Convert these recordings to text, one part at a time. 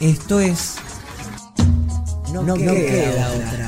Esto es. No, no queda, queda otra.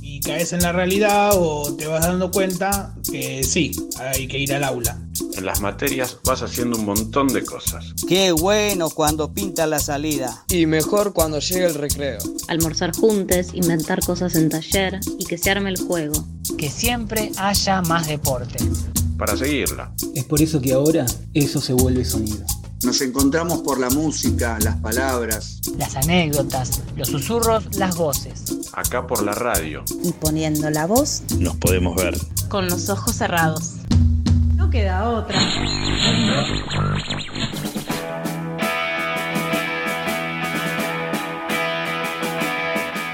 Y caes en la realidad o te vas dando cuenta que sí, hay que ir al aula. En las materias vas haciendo un montón de cosas. Qué bueno cuando pinta la salida. Y mejor cuando llega el recreo. Almorzar juntos, inventar cosas en taller y que se arme el juego. Que siempre haya más deporte. Para seguirla. Es por eso que ahora eso se vuelve sonido. Nos encontramos por la música, las palabras, las anécdotas, los susurros, las voces. Acá por la radio. Y poniendo la voz, nos podemos ver. Con los ojos cerrados. No queda otra.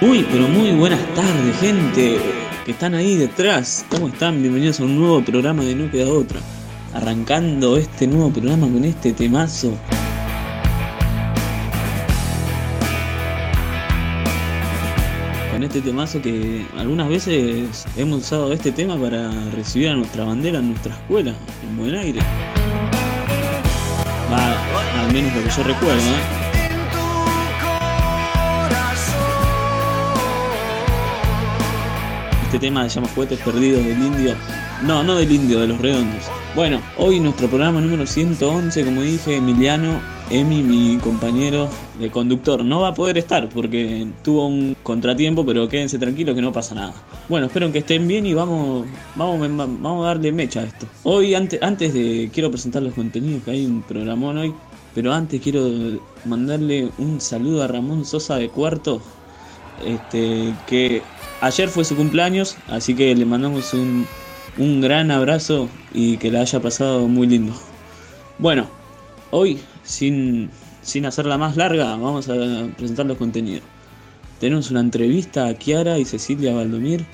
Uy, pero muy buenas tardes, gente que están ahí detrás. ¿Cómo están? Bienvenidos a un nuevo programa de No Queda Otra. Arrancando este nuevo programa con este temazo. Con este temazo que algunas veces hemos usado este tema para recibir a nuestra bandera en nuestra escuela, en buen aire. Va, al menos lo que yo recuerdo, ¿eh? Este tema se llama Juguetes Perdidos del Indio. No, no del Indio, de los Redondos. Bueno, hoy nuestro programa número 111, como dije, Emiliano, Emi, mi compañero de conductor, no va a poder estar porque tuvo un contratiempo, pero quédense tranquilos que no pasa nada. Bueno, espero que estén bien y vamos, vamos, a darle mecha a esto. Hoy, antes, antes de, quiero presentar los contenidos, que hay un programón hoy, pero antes quiero mandarle un saludo a Ramón Sosa de Cuarto, este, que ayer fue su cumpleaños, así que le mandamos un, un gran abrazo y que la haya pasado muy lindo. Bueno, hoy, sin, sin hacerla más larga, vamos a presentar los contenidos. Tenemos una entrevista a Kiara y Cecilia Valdomir.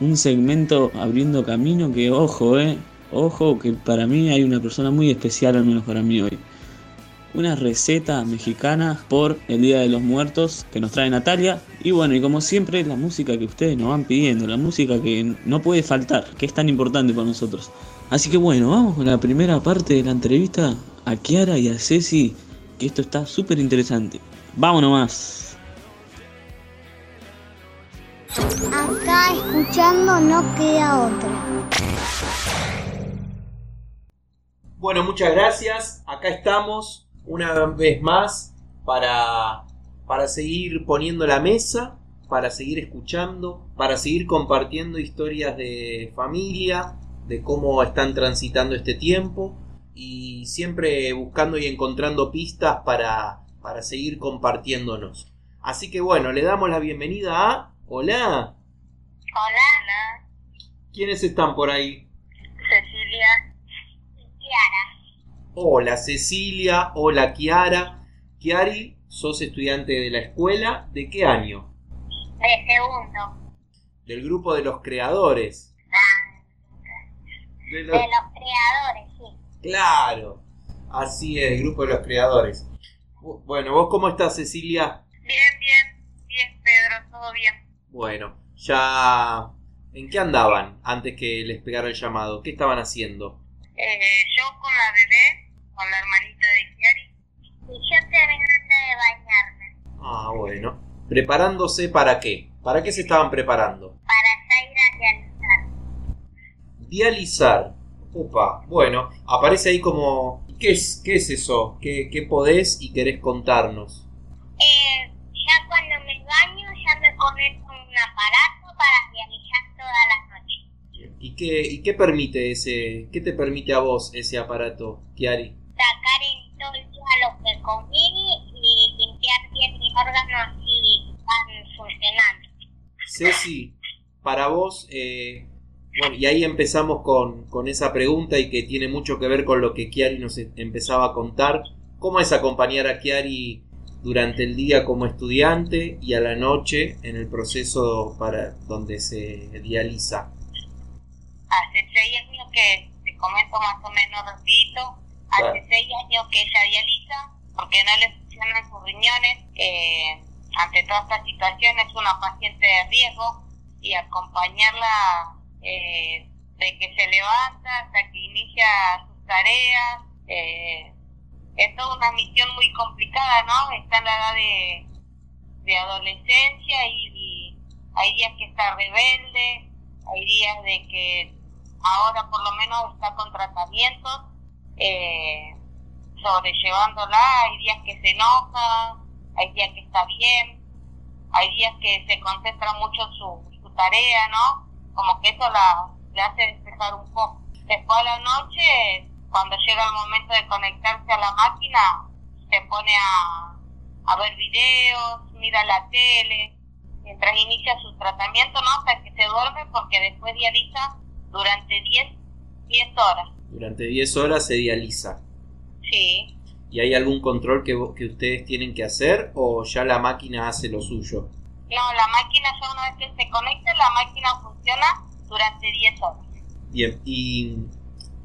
Un segmento abriendo camino que, ojo, eh, ojo, que para mí hay una persona muy especial, al menos para mí hoy una receta mexicana por el Día de los Muertos que nos trae Natalia. Y bueno, y como siempre, la música que ustedes nos van pidiendo, la música que no puede faltar, que es tan importante para nosotros. Así que bueno, vamos con la primera parte de la entrevista a Kiara y a Ceci, que esto está súper interesante. Vamos nomás. Acá escuchando no queda otra. Bueno, muchas gracias. Acá estamos una vez más para, para seguir poniendo la mesa, para seguir escuchando, para seguir compartiendo historias de familia, de cómo están transitando este tiempo y siempre buscando y encontrando pistas para, para seguir compartiéndonos. Así que bueno, le damos la bienvenida a... Hola. Hola. ¿Quiénes están por ahí? Cecilia y Kiara. Hola Cecilia, hola Kiara. Kiari, sos estudiante de la escuela, ¿de qué año? De segundo. Del grupo de los creadores. De los, de los creadores, sí. Claro, así es, el grupo de los creadores. Bueno, ¿vos cómo estás Cecilia? Bien, bien, bien Pedro, todo bien. Bueno, ya... ¿En qué andaban antes que les pegara el llamado? ¿Qué estaban haciendo? Eh, yo con la bebé, con la hermanita de Kiari. Y yo terminando de bañarme. Ah, bueno. ¿Preparándose para qué? ¿Para qué se estaban preparando? Para ir a dializar. Dializar. Upa, bueno, aparece ahí como... ¿Qué es, qué es eso? ¿Qué, ¿Qué podés y querés contarnos? Eh, ya cuando me baño ya me conecto un aparato para dializar todas las noches. ¿Y qué, ¿Y qué permite ese, qué te permite a vos ese aparato, Kiari? Sacar en todo el día lo que comí y limpiar bien mis órganos y van funcionando. Ceci, para vos, eh, bueno, y ahí empezamos con, con esa pregunta y que tiene mucho que ver con lo que Chiari nos e- empezaba a contar. ¿Cómo es acompañar a Chiari durante el día como estudiante y a la noche en el proceso para donde se dializa? Hace seis años que te comento más o menos repito, hace seis años que ella dializa porque no le funcionan sus riñones. eh, ante toda esta situación es una paciente de riesgo y acompañarla eh, de que se levanta hasta que inicia sus tareas. eh, es toda una misión muy complicada, ¿no? Está en la edad de, de adolescencia y, y hay días que está rebelde, hay días de que ahora por lo menos está con tratamientos, eh, sobrellevándola, hay días que se enoja, hay días que está bien, hay días que se concentra mucho su, su tarea, ¿no? Como que eso la, le hace despejar un poco. Después a la noche, cuando llega el momento de conectarse a la máquina, se pone a, a ver videos, mira la tele, mientras inicia su tratamiento, ¿no? Hasta que se duerme porque después dializa durante 10, 10 horas. Durante 10 horas se dializa. Sí. ¿Y hay algún control que, que ustedes tienen que hacer o ya la máquina hace lo suyo? No, la máquina ya una vez que se conecta, la máquina funciona durante 10 horas. Bien, ¿y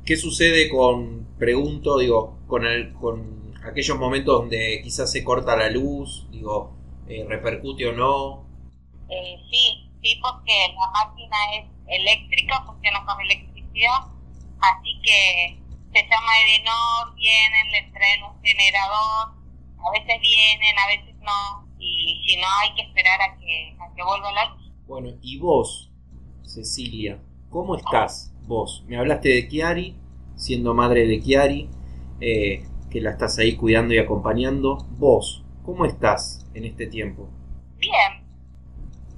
qué sucede con, pregunto, digo, con, el, con aquellos momentos donde quizás se corta la luz, digo, eh, repercute o no? Eh, sí, sí, porque la máquina es eléctrica, funciona con electricidad, así que se llama Edenor, vienen, le traen un generador, a veces vienen, a veces no, y si no hay que esperar a que, a que vuelva la. Bueno, y vos, Cecilia, ¿cómo estás vos? Me hablaste de Chiari, siendo madre de Chiari, eh, que la estás ahí cuidando y acompañando. Vos, ¿cómo estás en este tiempo? Bien,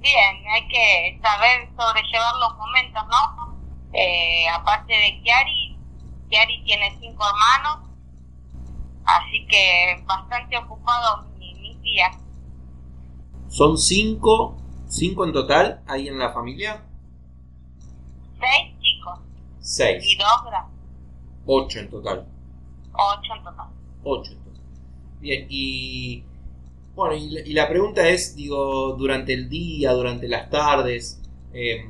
bien, hay que saber sobrellevar los momentos, ¿no? Eh, aparte de Chiari, Chiari tiene cinco hermanos, así que bastante ocupado mi- mis días. ¿Son cinco, cinco en total ahí en la familia? Seis chicos Seis. y dos grandes, Ocho en total. ocho en total. Ocho en total. Bien, y bueno, y la, y la pregunta es, digo, durante el día, durante las tardes, eh,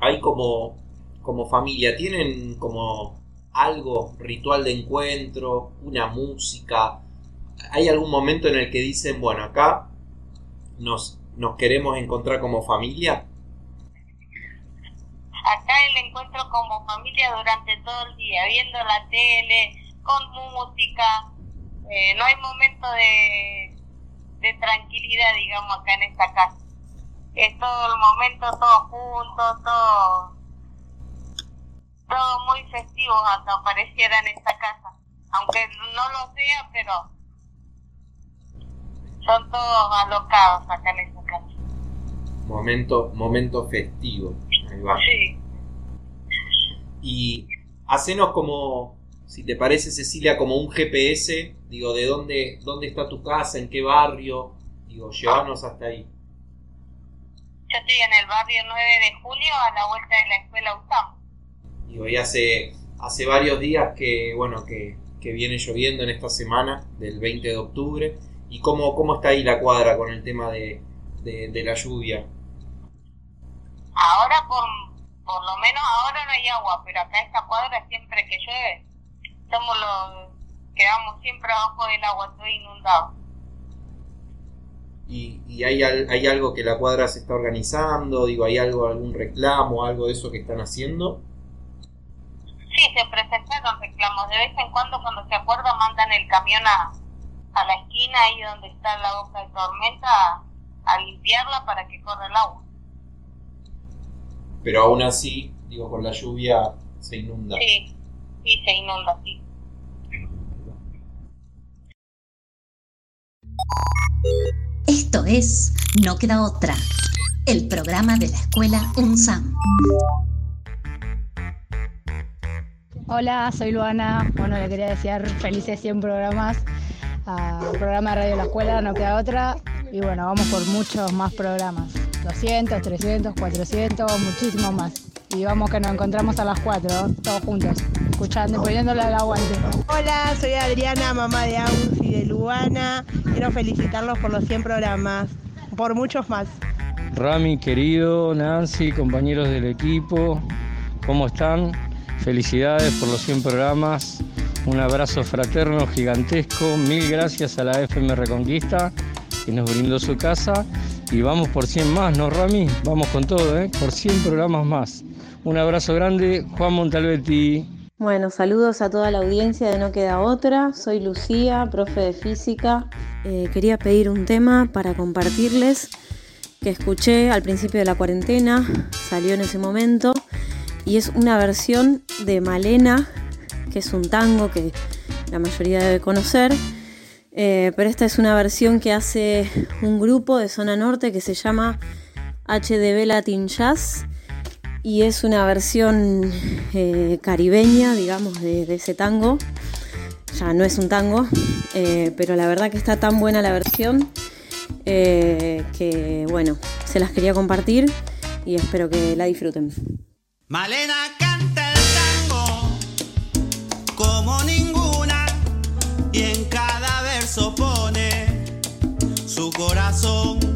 hay como, como familia, ¿tienen como algo, ritual de encuentro, una música? ¿Hay algún momento en el que dicen, bueno, acá nos, nos queremos encontrar como familia? Acá el encuentro como familia durante todo el día, viendo la tele, con música. Eh, no hay momento de, de tranquilidad, digamos, acá en esta casa. Es todo el momento, todos juntos, todo, todo muy festivo acá pareciera en esta casa. Aunque no lo sea, pero son todos alocados acá en esta casa. Momento, momento festivo. Ahí va. Sí. Y hacenos como, si te parece Cecilia, como un GPS, digo, de dónde, dónde está tu casa, en qué barrio, digo, llévanos hasta ahí. Yo estoy en el barrio 9 de julio a la vuelta de la escuela USAM. Y hace, hace varios días que, bueno, que, que viene lloviendo en esta semana del 20 de octubre. ¿Y cómo, cómo está ahí la cuadra con el tema de, de, de la lluvia? Ahora, por, por lo menos ahora no hay agua, pero acá esta cuadra siempre que llueve, somos los que vamos siempre abajo del agua, todo inundado. ¿Y, y hay, hay algo que la cuadra se está organizando? Digo, ¿hay algo, algún reclamo, algo de eso que están haciendo? Sí, se presentaron reclamos. De vez en cuando, cuando se acuerda, mandan el camión a, a la esquina, ahí donde está la boca de tormenta, a, a limpiarla para que corra el agua. Pero aún así, digo, con la lluvia se inunda. Sí, sí, se inunda, sí. Esto es No queda otra, el programa de la escuela UNSAM. Hola, soy Luana. Bueno, le quería desear felices 100 programas al programa de Radio La Escuela, no queda otra. Y bueno, vamos por muchos más programas. 200, 300, 400, muchísimos más. Y vamos que nos encontramos a las 4, todos juntos, escuchando y poniéndole al aguante. Hola, soy Adriana, mamá de Agus y de Luana. Quiero felicitarlos por los 100 programas, por muchos más. Rami, querido, Nancy, compañeros del equipo, ¿cómo están? Felicidades por los 100 programas. Un abrazo fraterno, gigantesco. Mil gracias a la FM Reconquista que nos brindó su casa. Y vamos por 100 más, ¿no, Rami? Vamos con todo, ¿eh? Por 100 programas más. Un abrazo grande, Juan Montalbetti. Bueno, saludos a toda la audiencia de No Queda Otra. Soy Lucía, profe de física. Eh, quería pedir un tema para compartirles que escuché al principio de la cuarentena, salió en ese momento, y es una versión de Malena, que es un tango que la mayoría debe conocer, eh, pero esta es una versión que hace un grupo de zona norte que se llama HDB Latin Jazz y es una versión eh, caribeña, digamos, de, ese tango. Ya no es un tango, eh, pero la verdad que está tan buena la versión que, bueno, se las quería compartir y espero que la disfruten. Malena canta el tango como ninguna y en cada verso pone su corazón.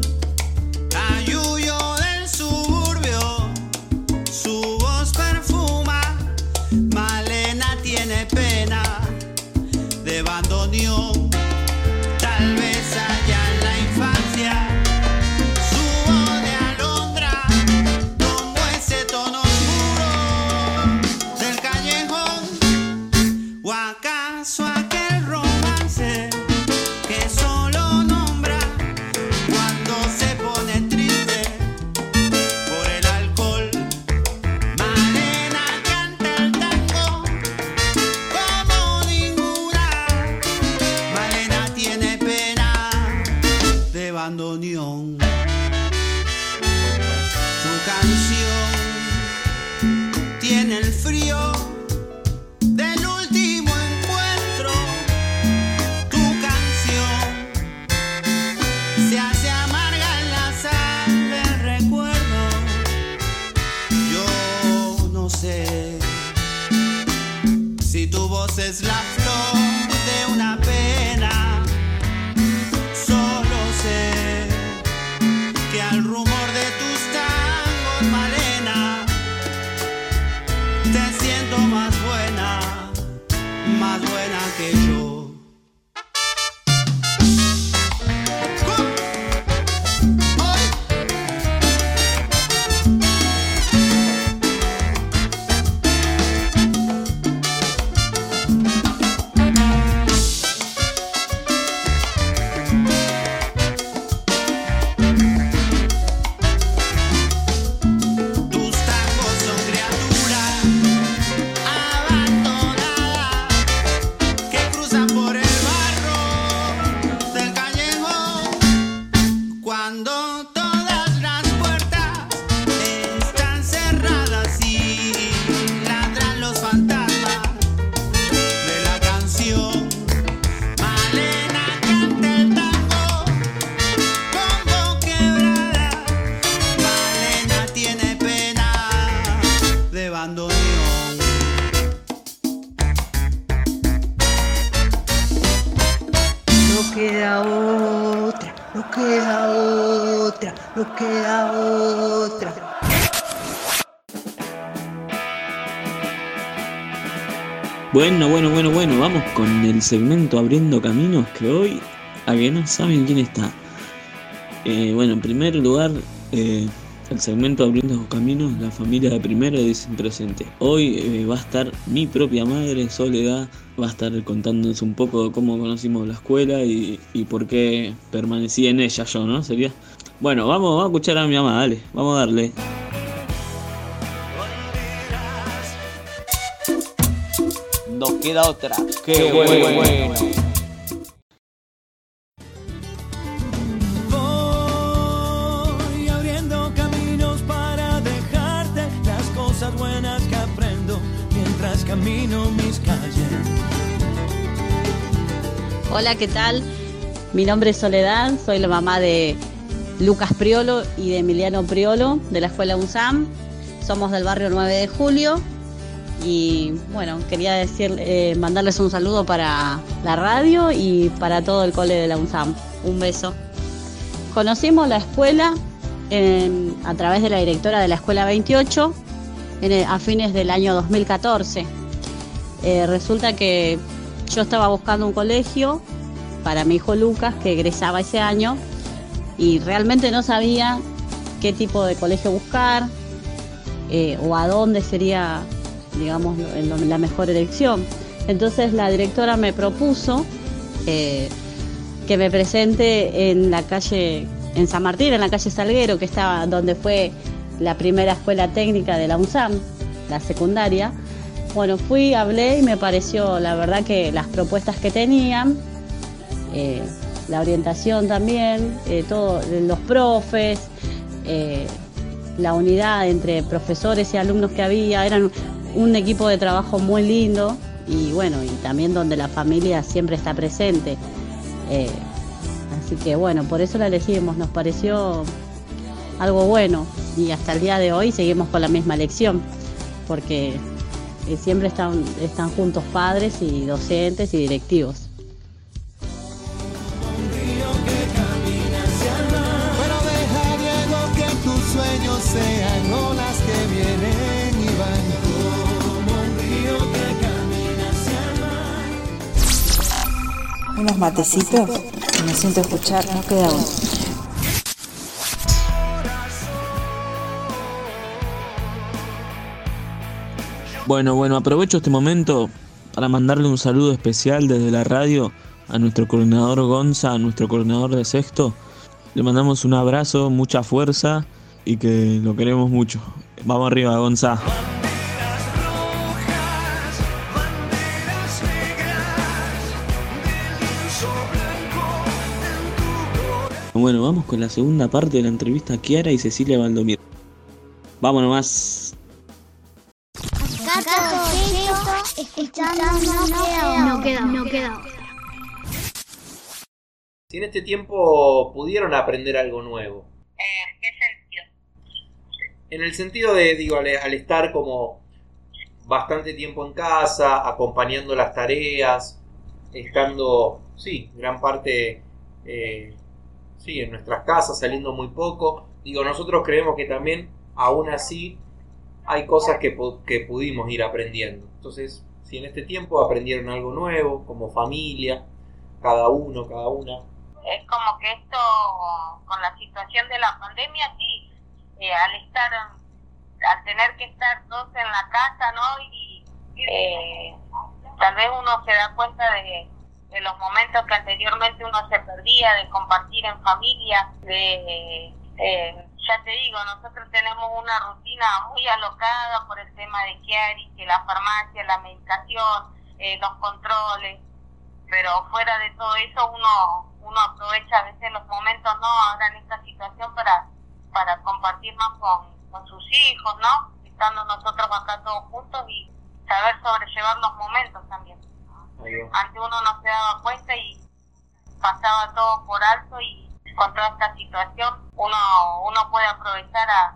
Queda otra. Bueno, bueno, bueno, bueno, vamos con el segmento Abriendo Caminos que hoy, a que no saben quién está. Eh, bueno, en primer lugar, eh, el segmento Abriendo Caminos, la familia de primero dicen presente. Hoy eh, va a estar mi propia madre, Soledad, va a estar contándonos un poco de cómo conocimos la escuela y por qué permanecí en ella yo, ¿no? Sería. Bueno, vamos, vamos a escuchar a mi mamá, dale, vamos a darle. No queda otra. Qué bueno. Voy abriendo caminos para dejarte las cosas buenas que aprendo mientras camino mis calles. Hola, ¿qué tal? Mi nombre es Soledad, soy la mamá de Lucas Priolo y de Emiliano Priolo de la escuela UNSAM. Somos del barrio 9 de Julio y bueno, quería decir, eh, mandarles un saludo para la radio y para todo el cole de la UNSAM. Un beso. Conocimos la escuela en- a través de la directora de la escuela 28 en el- a fines del año 2014. Eh, resulta que yo estaba buscando un colegio para mi hijo Lucas que egresaba ese año y realmente no sabía qué tipo de colegio buscar eh, o a dónde sería, digamos, la mejor elección. Entonces la directora me propuso eh, que me presente en la calle, en San Martín, en la calle Salguero, que estaba donde fue la primera escuela técnica de la UNSAM, la secundaria. Bueno, fui, hablé y me pareció, la verdad, que las propuestas que tenían, eh, la orientación también, eh, todo, los profes, eh, la unidad entre profesores y alumnos que había, eran un equipo de trabajo muy lindo y bueno, y también donde la familia siempre está presente. Eh, así que bueno, por eso la elegimos, nos pareció algo bueno y hasta el día de hoy seguimos con la misma elección, porque siempre están, están juntos padres y docentes y directivos. Unos matecitos me siento escuchar, no queda uno. Bueno, bueno, aprovecho este momento para mandarle un saludo especial desde la radio a nuestro coordinador Gonza, a nuestro coordinador de sexto. Le mandamos un abrazo, mucha fuerza y que lo queremos mucho. Vamos arriba, Gonza. Bueno, vamos con la segunda parte de la entrevista a Kiara y Cecilia Valdomir. Vamos nomás. No queda, no queda. Si en este tiempo pudieron aprender algo nuevo. ¿En qué sentido? En el sentido de, digo, al, al estar como bastante tiempo en casa, acompañando las tareas, estando, sí, gran parte, eh, sí, en nuestras casas, saliendo muy poco. Digo, nosotros creemos que también, aún así, hay cosas que, que pudimos ir aprendiendo. Entonces, si en este tiempo aprendieron algo nuevo, como familia, cada uno, cada una, Es como que esto, con la situación de la pandemia, sí, eh, al estar, al tener que estar todos en la casa, ¿no? Y eh, tal vez uno se da cuenta de, de los momentos que anteriormente uno se perdía, de compartir en familia, de, eh, ya te digo, nosotros tenemos una rutina muy alocada por el tema de Chiari, que la farmacia, la medicación, eh, los controles, pero fuera de todo eso uno uno aprovecha a veces los momentos no ahora en esta situación para para compartir más con, con sus hijos no estando nosotros acá todos juntos y saber sobrellevar los momentos también antes uno no se daba cuenta y pasaba todo por alto y con toda esta situación uno uno puede aprovechar a,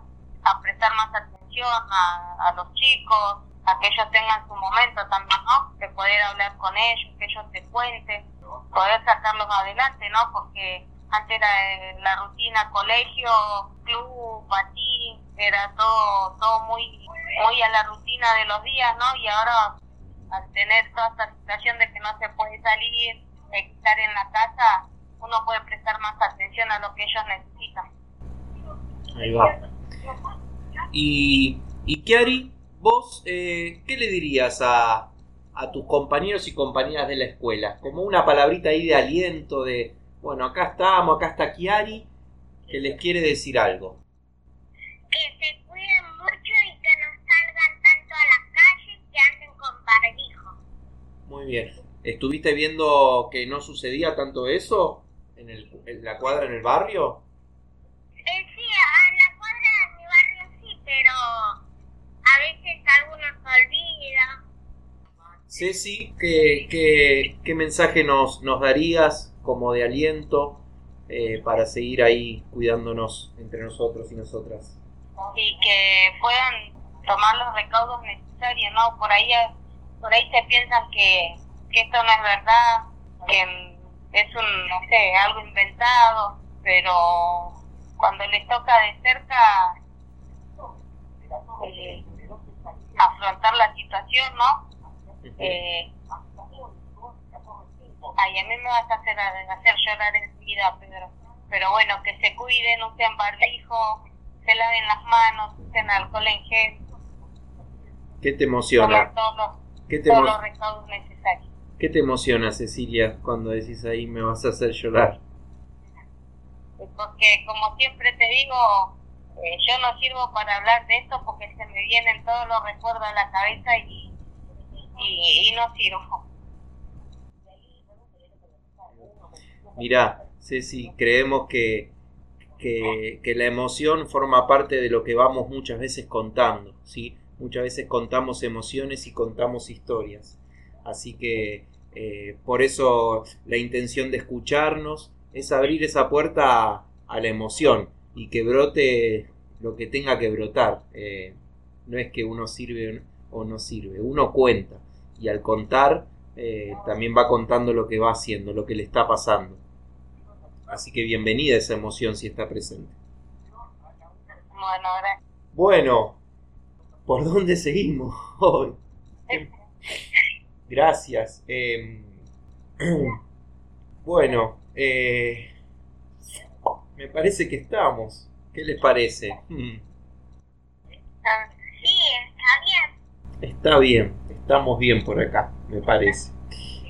prestar más atención a, a los chicos a que ellos tengan su momento también, ¿no? De poder hablar con ellos, que ellos te cuenten, poder sacarlos adelante, ¿no? Porque antes la, la rutina colegio, club, patín, era todo todo muy muy a la rutina de los días, ¿no? Y ahora al tener toda esta situación de que no se puede salir, estar en la casa, uno puede prestar más atención a lo que ellos necesitan. Ahí va. Y, y Kiari, vos, eh, ¿qué le dirías a, a tus compañeros y compañeras de la escuela? Como una palabrita ahí de aliento, de, bueno, acá estamos, acá está Kiari, que les quiere decir algo. Que se cuiden mucho y que no salgan tanto a la calle, que anden con barbijo. Muy bien. ¿Estuviste viendo que no sucedía tanto eso en, el, en la cuadra, en el barrio? Eh, sí, a la cuadra de mi barrio sí, pero a veces algunos olvidan. Ceci, ¿qué, qué, qué mensaje nos, nos darías como de aliento eh, para seguir ahí cuidándonos entre nosotros y nosotras? Y que puedan tomar los recaudos necesarios, ¿no? Por ahí, por ahí se piensan que, que esto no es verdad, que es un, no sé, algo inventado, pero cuando les toca de cerca eh, afrontar la situación, ¿no? Eh, ay, a mí me vas a hacer, hacer llorar enseguida, Pedro. Pero bueno, que se cuiden, usen barbijo, se laven las manos, usen alcohol en gel. ¿Qué te emociona? Todos los, ¿Qué te, todos los recaudos necesarios. ¿Qué te emociona, Cecilia, cuando decís ahí me vas a hacer llorar? Porque como siempre te digo, eh, yo no sirvo para hablar de esto porque se me vienen todos los recuerdos a la cabeza y, y, y no sirvo. Mirá, Ceci, creemos que, que, que la emoción forma parte de lo que vamos muchas veces contando, ¿sí? Muchas veces contamos emociones y contamos historias. Así que eh, por eso la intención de escucharnos es abrir esa puerta a, a la emoción y que brote lo que tenga que brotar. Eh, no es que uno sirve o no sirve, uno cuenta y al contar eh, también va contando lo que va haciendo, lo que le está pasando. Así que bienvenida esa emoción si está presente. Bueno, gracias. Bueno, ¿por dónde seguimos hoy? Gracias. Eh, bueno, eh, me parece que estamos. ¿Qué les parece? Hmm, Sí, está bien. Está bien, estamos bien por acá, me parece.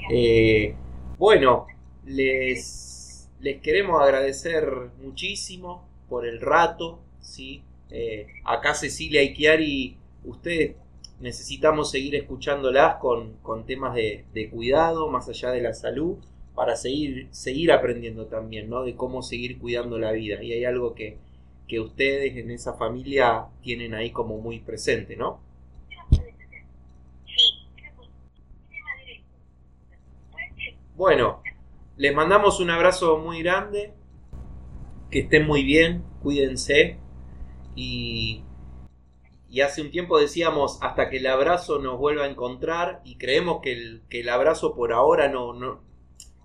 Eh, bueno, les, les queremos agradecer muchísimo por el rato, ¿sí? Eh, acá Cecilia y Chiari, ustedes necesitamos seguir escuchándolas con, con temas de, de cuidado, más allá de la salud, para seguir, seguir aprendiendo también, ¿no? De cómo seguir cuidando la vida. Y hay algo que, que ustedes en esa familia tienen ahí como muy presente, ¿no? Bueno, les mandamos un abrazo muy grande. Que estén muy bien, cuídense. Y, y hace un tiempo decíamos hasta que el abrazo nos vuelva a encontrar y creemos que el, que el abrazo por ahora no, no,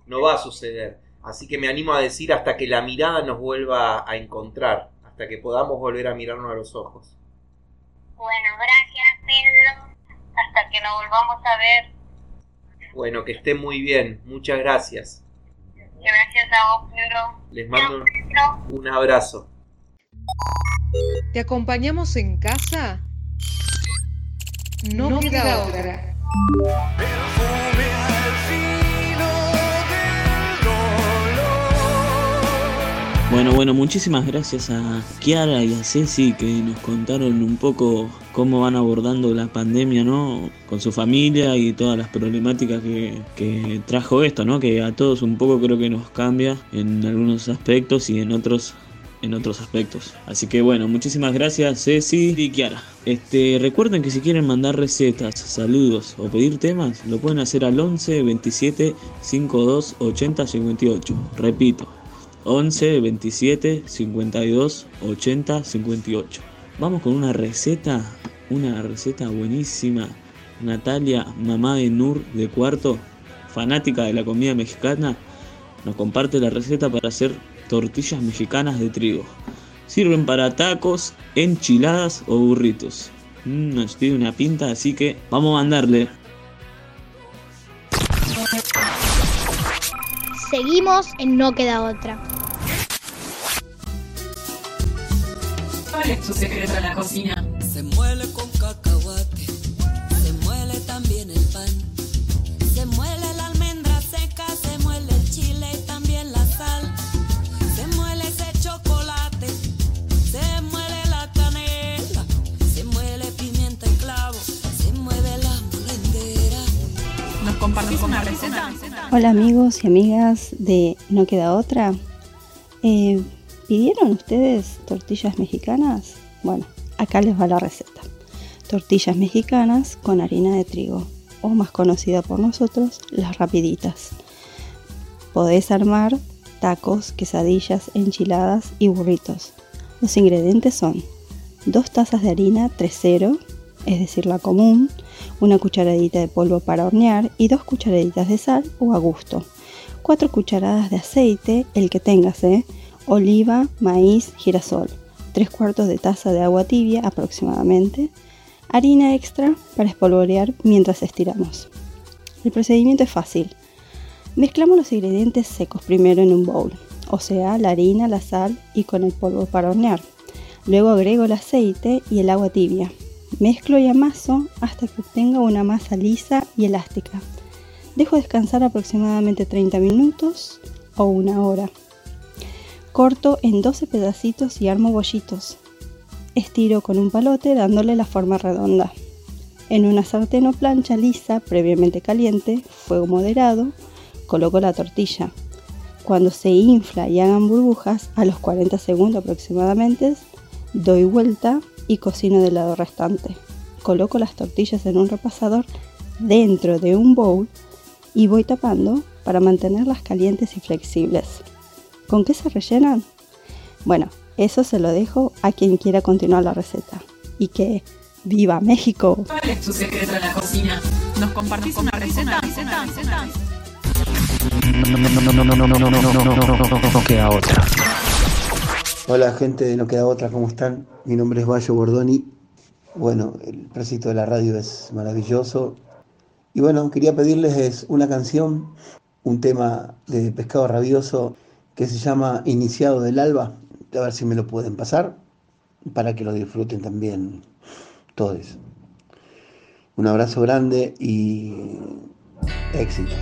no va a suceder. Así que me animo a decir hasta que la mirada nos vuelva a encontrar, hasta que podamos volver a mirarnos a los ojos. Bueno, gracias, Pedro. Hasta que nos volvamos a ver. Bueno, que estén muy bien, muchas gracias. Gracias a vos, Pedro. Les mando un abrazo. ¿Te acompañamos en casa? No, queda, otra. Bueno, bueno, muchísimas gracias a Kiara y a Ceci que nos contaron un poco cómo van abordando la pandemia, ¿no? Con su familia y todas las problemáticas que, que trajo esto, ¿no? Que a todos un poco creo que nos cambia en algunos aspectos y en otros en otros aspectos. Así que bueno, muchísimas gracias Ceci y Kiara. Este, recuerden que si quieren mandar recetas, saludos o pedir temas, lo pueden hacer al 11 27 52 80 58. Repito, 11 27 52 80 58. Vamos con una receta, una receta buenísima. Natalia, mamá de Nur de cuarto, fanática de la comida mexicana, nos comparte la receta para hacer tortillas mexicanas de trigo. Sirven para tacos, enchiladas o burritos. Mm, nos pide una pinta, así que vamos a mandarle. Seguimos en No Queda Otra. ¿Cuál es tu secreto en la cocina? Se muele Hola amigos y amigas de No Queda Otra. Eh, ¿Pidieron ustedes tortillas mexicanas? Bueno, acá les va la receta. Tortillas mexicanas con harina de trigo. o más conocida por nosotros, las rapiditas. Podés armar tacos, quesadillas, enchiladas y burritos. Los ingredientes son 2 tazas de harina 3.0, es decir, la común, una cucharadita de polvo para hornear y 2 cucharaditas de sal o a gusto. 4 cucharadas de aceite, el que tengas, ¿eh? oliva, maíz, girasol. 3 cuartos de taza de agua tibia aproximadamente. Harina extra para espolvorear mientras estiramos. El procedimiento es fácil. Mezclamos los ingredientes secos primero en un bowl, o sea, la harina, la sal y con el polvo para hornear. Luego agrego el aceite y el agua tibia. Mezclo y amaso hasta que obtenga una masa lisa y elástica. Dejo descansar aproximadamente 30 minutos o una hora. Corto en 12 pedacitos y armo bollitos. Estiro con un palote dándole la forma redonda. En una sartén o plancha lisa previamente caliente, fuego moderado, coloco la tortilla. Cuando se infla y hagan burbujas, a los 40 segundos aproximadamente, doy vuelta y cocino del lado restante. Coloco las tortillas en un repasador dentro de un bowl y voy tapando para mantenerlas calientes y flexibles. ¿Con qué se rellenan? Bueno, eso se lo dejo a quien quiera continuar la receta. Y que ¡Viva México! ¿Cuál es tu secreto en la cocina? ¿Nos compartís una receta? No queda otra. Hola gente de No Queda Otra, ¿cómo están? Mi nombre es Bayo Bordoni. Bueno, el préstito de la radio es maravilloso. Y bueno, quería pedirles una canción, un tema de Pescado Rabioso que se llama Iniciado del Alba. A ver si me lo pueden pasar para que lo disfruten también todos. Un abrazo grande y éxitos.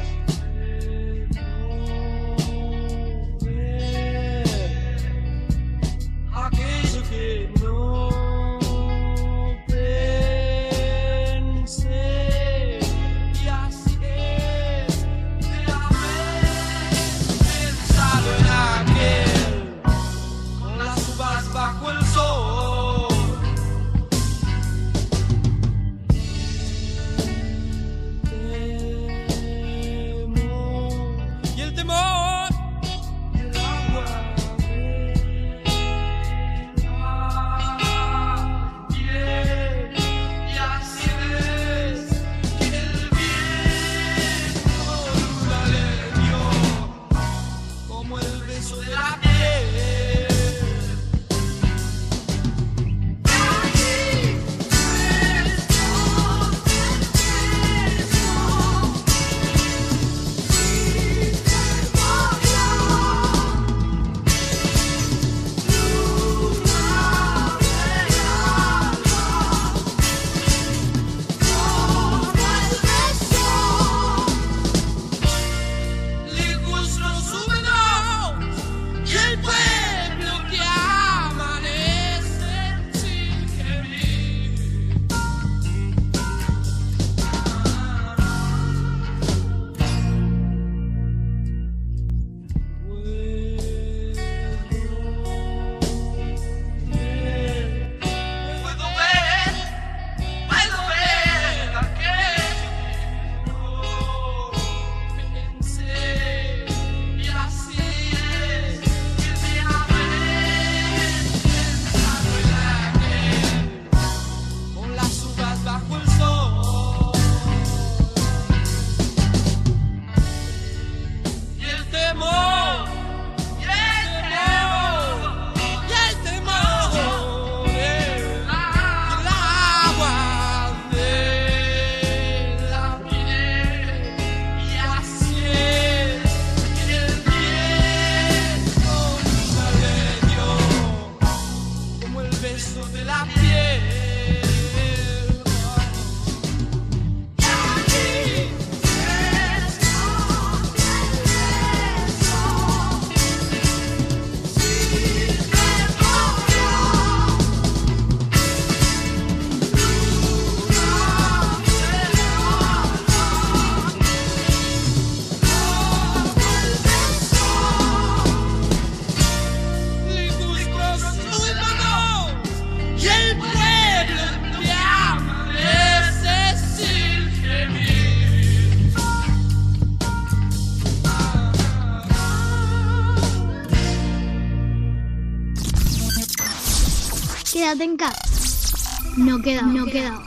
Quédate en casa. No queda, no queda.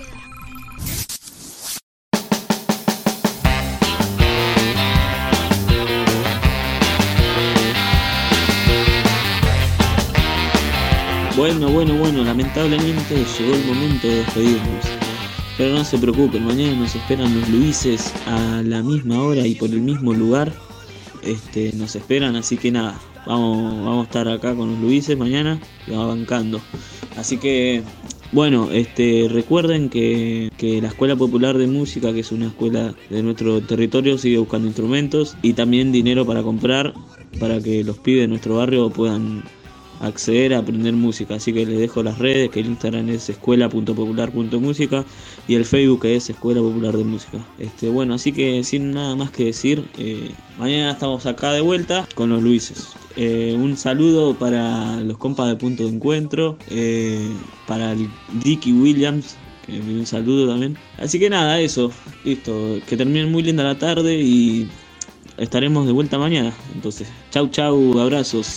Bueno, bueno, bueno, lamentablemente llegó el momento de despedirnos. Pero no se preocupen, mañana nos esperan los Luises a la misma hora y por el mismo lugar. Este, nos esperan, así que nada, vamos, vamos a estar acá con los Luises mañana y vamos bancando. Así que, bueno, este, recuerden que, que la Escuela Popular de Música, que es una escuela de nuestro territorio, sigue buscando instrumentos y también dinero para comprar para que los pibes de nuestro barrio puedan acceder a aprender música. Así que les dejo las redes, que el Instagram es escuela.popular.música y el Facebook es Escuela Popular de Música. Este, bueno, así que sin nada más que decir, eh, mañana estamos acá de vuelta con los Luises. Eh, un saludo para los compas de Punto de Encuentro, eh, para el Dicky Williams, que me un saludo también. Así que nada, eso, listo, que terminen muy linda la tarde y estaremos de vuelta mañana. Entonces, chau chau, abrazos.